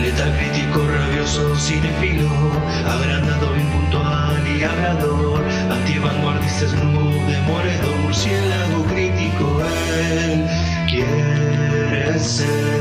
Letal crítico, rabioso, cinefilo, agrandado, y murciélago crítico, él quiere ser.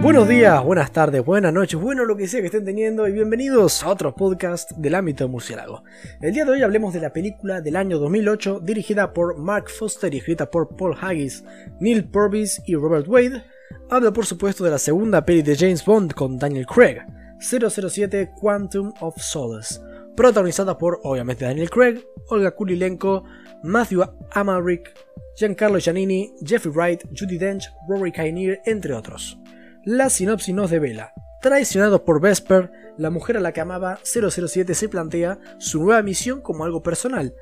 Buenos días, buenas tardes, buenas noches, bueno lo que sea que estén teniendo y bienvenidos a otro podcast del ámbito murciélago. El día de hoy hablemos de la película del año 2008 dirigida por Mark Foster y escrita por Paul Haggis, Neil Purvis y Robert Wade. Hablo por supuesto de la segunda peli de James Bond con Daniel Craig, 007 Quantum of Solace, protagonizada por obviamente Daniel Craig, Olga Kurylenko, Matthew Amalric, Giancarlo Giannini, Jeffrey Wright, Judy Dench, Rory Kinnear, entre otros. La sinopsis nos devela. Traicionado por Vesper, la mujer a la que amaba 007 se plantea su nueva misión como algo personal.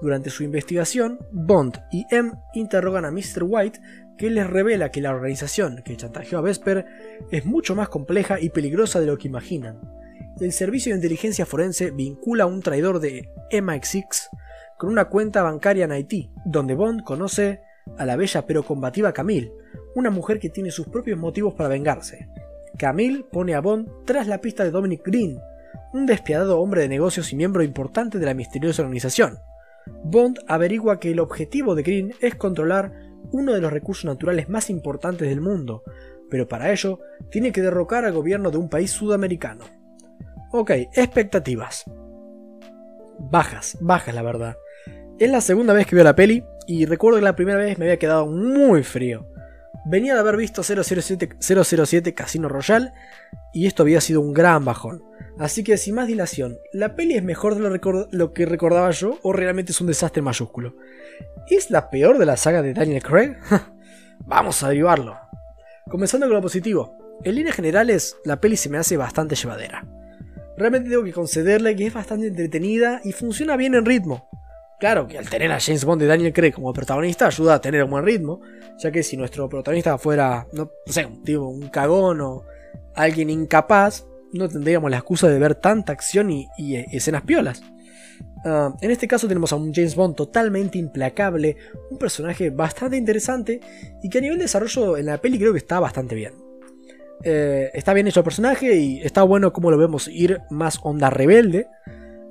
Durante su investigación, Bond y M interrogan a Mr. White, que les revela que la organización que chantajeó a Vesper es mucho más compleja y peligrosa de lo que imaginan. El servicio de inteligencia forense vincula a un traidor de MI6 con una cuenta bancaria en Haití, donde Bond conoce a la bella pero combativa Camille, una mujer que tiene sus propios motivos para vengarse. Camille pone a Bond tras la pista de Dominic Green, un despiadado hombre de negocios y miembro importante de la misteriosa organización. Bond averigua que el objetivo de Green es controlar uno de los recursos naturales más importantes del mundo, pero para ello tiene que derrocar al gobierno de un país sudamericano. Ok, expectativas. Bajas, bajas la verdad. Es la segunda vez que veo la peli y recuerdo que la primera vez me había quedado muy frío. Venía de haber visto 007, 007 Casino Royale y esto había sido un gran bajón. Así que sin más dilación, ¿la peli es mejor de lo, lo, que recordaba yo o realmente es un desastre mayúsculo? ¿Es la peor de la saga de Daniel Craig? Vamos a derivarlo. Comenzando con lo positivo. En líneas generales, la peli se me hace bastante llevadera. Realmente tengo que concederle que es bastante entretenida y funciona bien en ritmo. Claro que al tener a James Bond y Daniel Craig como protagonista ayuda a tener un buen ritmo, ya que si nuestro protagonista fuera, no, sé, un tipo, un cagón o alguien incapaz, no tendríamos la excusa de ver tanta acción y, escenas piolas. Ah, en este caso tenemos a un James Bond totalmente implacable, un personaje bastante interesante y que a nivel de desarrollo en la peli creo que está bastante bien. Eh, está bien hecho el personaje y está bueno como lo vemos ir más onda rebelde.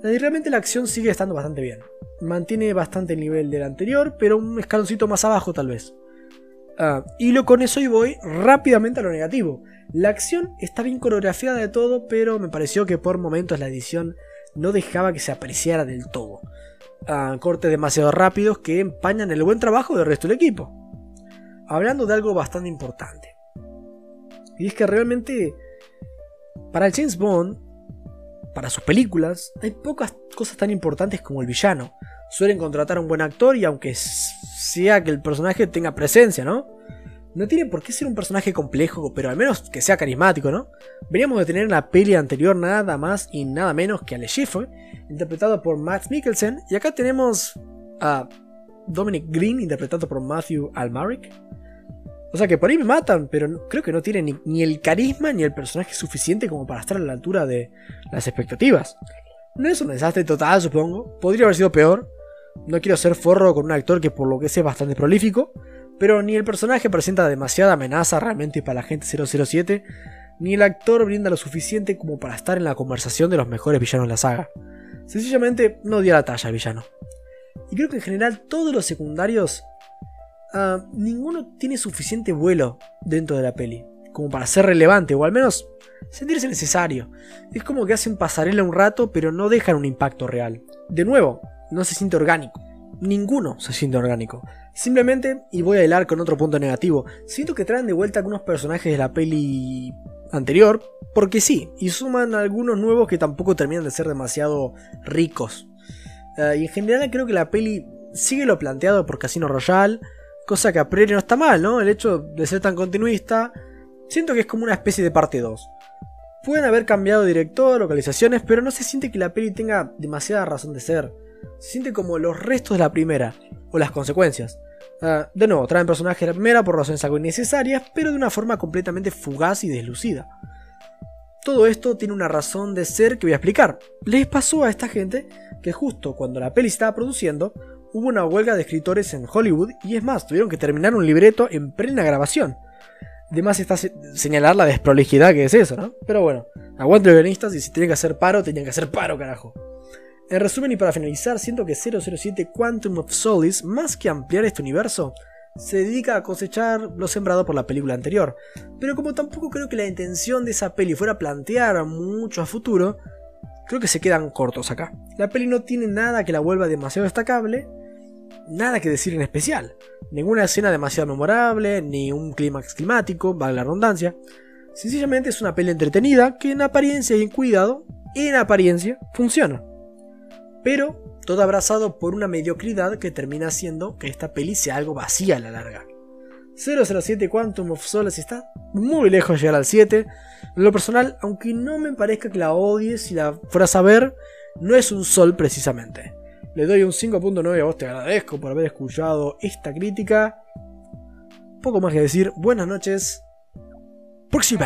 Realmente la acción sigue estando bastante bien mantiene bastante el nivel del anterior, pero un escaloncito más abajo tal vez. Ah, y lo con eso y voy rápidamente a lo negativo. La acción está bien coreografiada de todo, pero me pareció que por momentos la edición no dejaba que se apreciara del todo. Ah, cortes demasiado rápidos que empañan el buen trabajo del resto del equipo. Hablando de algo bastante importante. Y es que realmente para James Bond para sus películas, hay pocas cosas tan importantes como el villano. Suelen contratar a un buen actor y aunque sea que el personaje tenga presencia, ¿no? No tiene por qué ser un personaje complejo, pero al menos que sea carismático, ¿no? Veníamos de tener en la peli anterior nada más y nada menos que a Le Chiffre, interpretado por Max Mikkelsen, y acá tenemos a Dominic Green, interpretado por Matthew Almaric. O sea que por ahí me matan, pero creo que no tiene ni, el carisma ni el personaje suficiente como para estar a la altura de las expectativas. No es un desastre total, supongo. Podría haber sido peor. No quiero ser forro con un actor que por lo que sé es bastante prolífico. Pero ni el personaje presenta demasiada amenaza realmente para la gente 007, ni el actor brinda lo suficiente como para estar en la conversación de los mejores villanos de la saga. Sencillamente no dio la talla al villano. Y creo que en general todos los secundarios Ah, ninguno tiene suficiente vuelo dentro de la peli, como para ser relevante, o al menos sentirse necesario. Es como que hacen pasarela un rato, pero no dejan un impacto real. De nuevo, no se siente orgánico. Ninguno se siente orgánico. Simplemente, y voy a hilar con otro punto negativo, siento que traen de vuelta algunos personajes de la peli anterior, porque sí, y suman algunos nuevos que tampoco terminan de ser demasiado ricos. Ah, y en general creo que la peli sigue lo planteado por Casino Royale, Cosa que a priori no está mal, ¿no? El hecho de ser tan continuista, siento que es como una especie de parte 2. Pueden haber cambiado director, localizaciones, pero no se siente que la peli tenga demasiada razón de ser. Se siente como los restos de la primera, o las consecuencias. Ah, de nuevo, traen personajes de la primera por razones algo innecesarias, pero de una forma completamente fugaz y deslucida. Todo esto tiene una razón de ser que voy a explicar. Les pasó a esta gente que justo cuando la peli estaba produciendo, hubo una huelga de escritores en Hollywood y es más, tuvieron que terminar un libreto en plena grabación. Además está señalar la desprolijidad que es eso, ¿no? Pero bueno, aguante los guionistas y si tienen que hacer paro, tenían que hacer paro, carajo. En resumen y para finalizar, siento que 007 Quantum of Solace, más que ampliar este universo, se dedica a cosechar lo sembrado por la película anterior. Pero como tampoco creo que la intención de esa peli fuera plantear mucho a futuro, creo que se quedan cortos acá. La peli no tiene nada que la vuelva demasiado destacable, nada que decir en especial. Ninguna escena demasiado memorable, ni un clímax climático, vale la redundancia. Sencillamente es una peli entretenida que en apariencia y en cuidado, en apariencia, funciona. Pero todo abrazado por una mediocridad que termina haciendo que esta peli sea algo vacía a la larga. 007 Quantum of Solace está muy lejos de llegar al 7. En lo personal, aunque no me parezca que la odie si la fueras a ver, no es un sol precisamente. Le doy un 5.9 a vos, te agradezco por haber escuchado esta crítica. Poco más que decir, buenas noches. Proxy.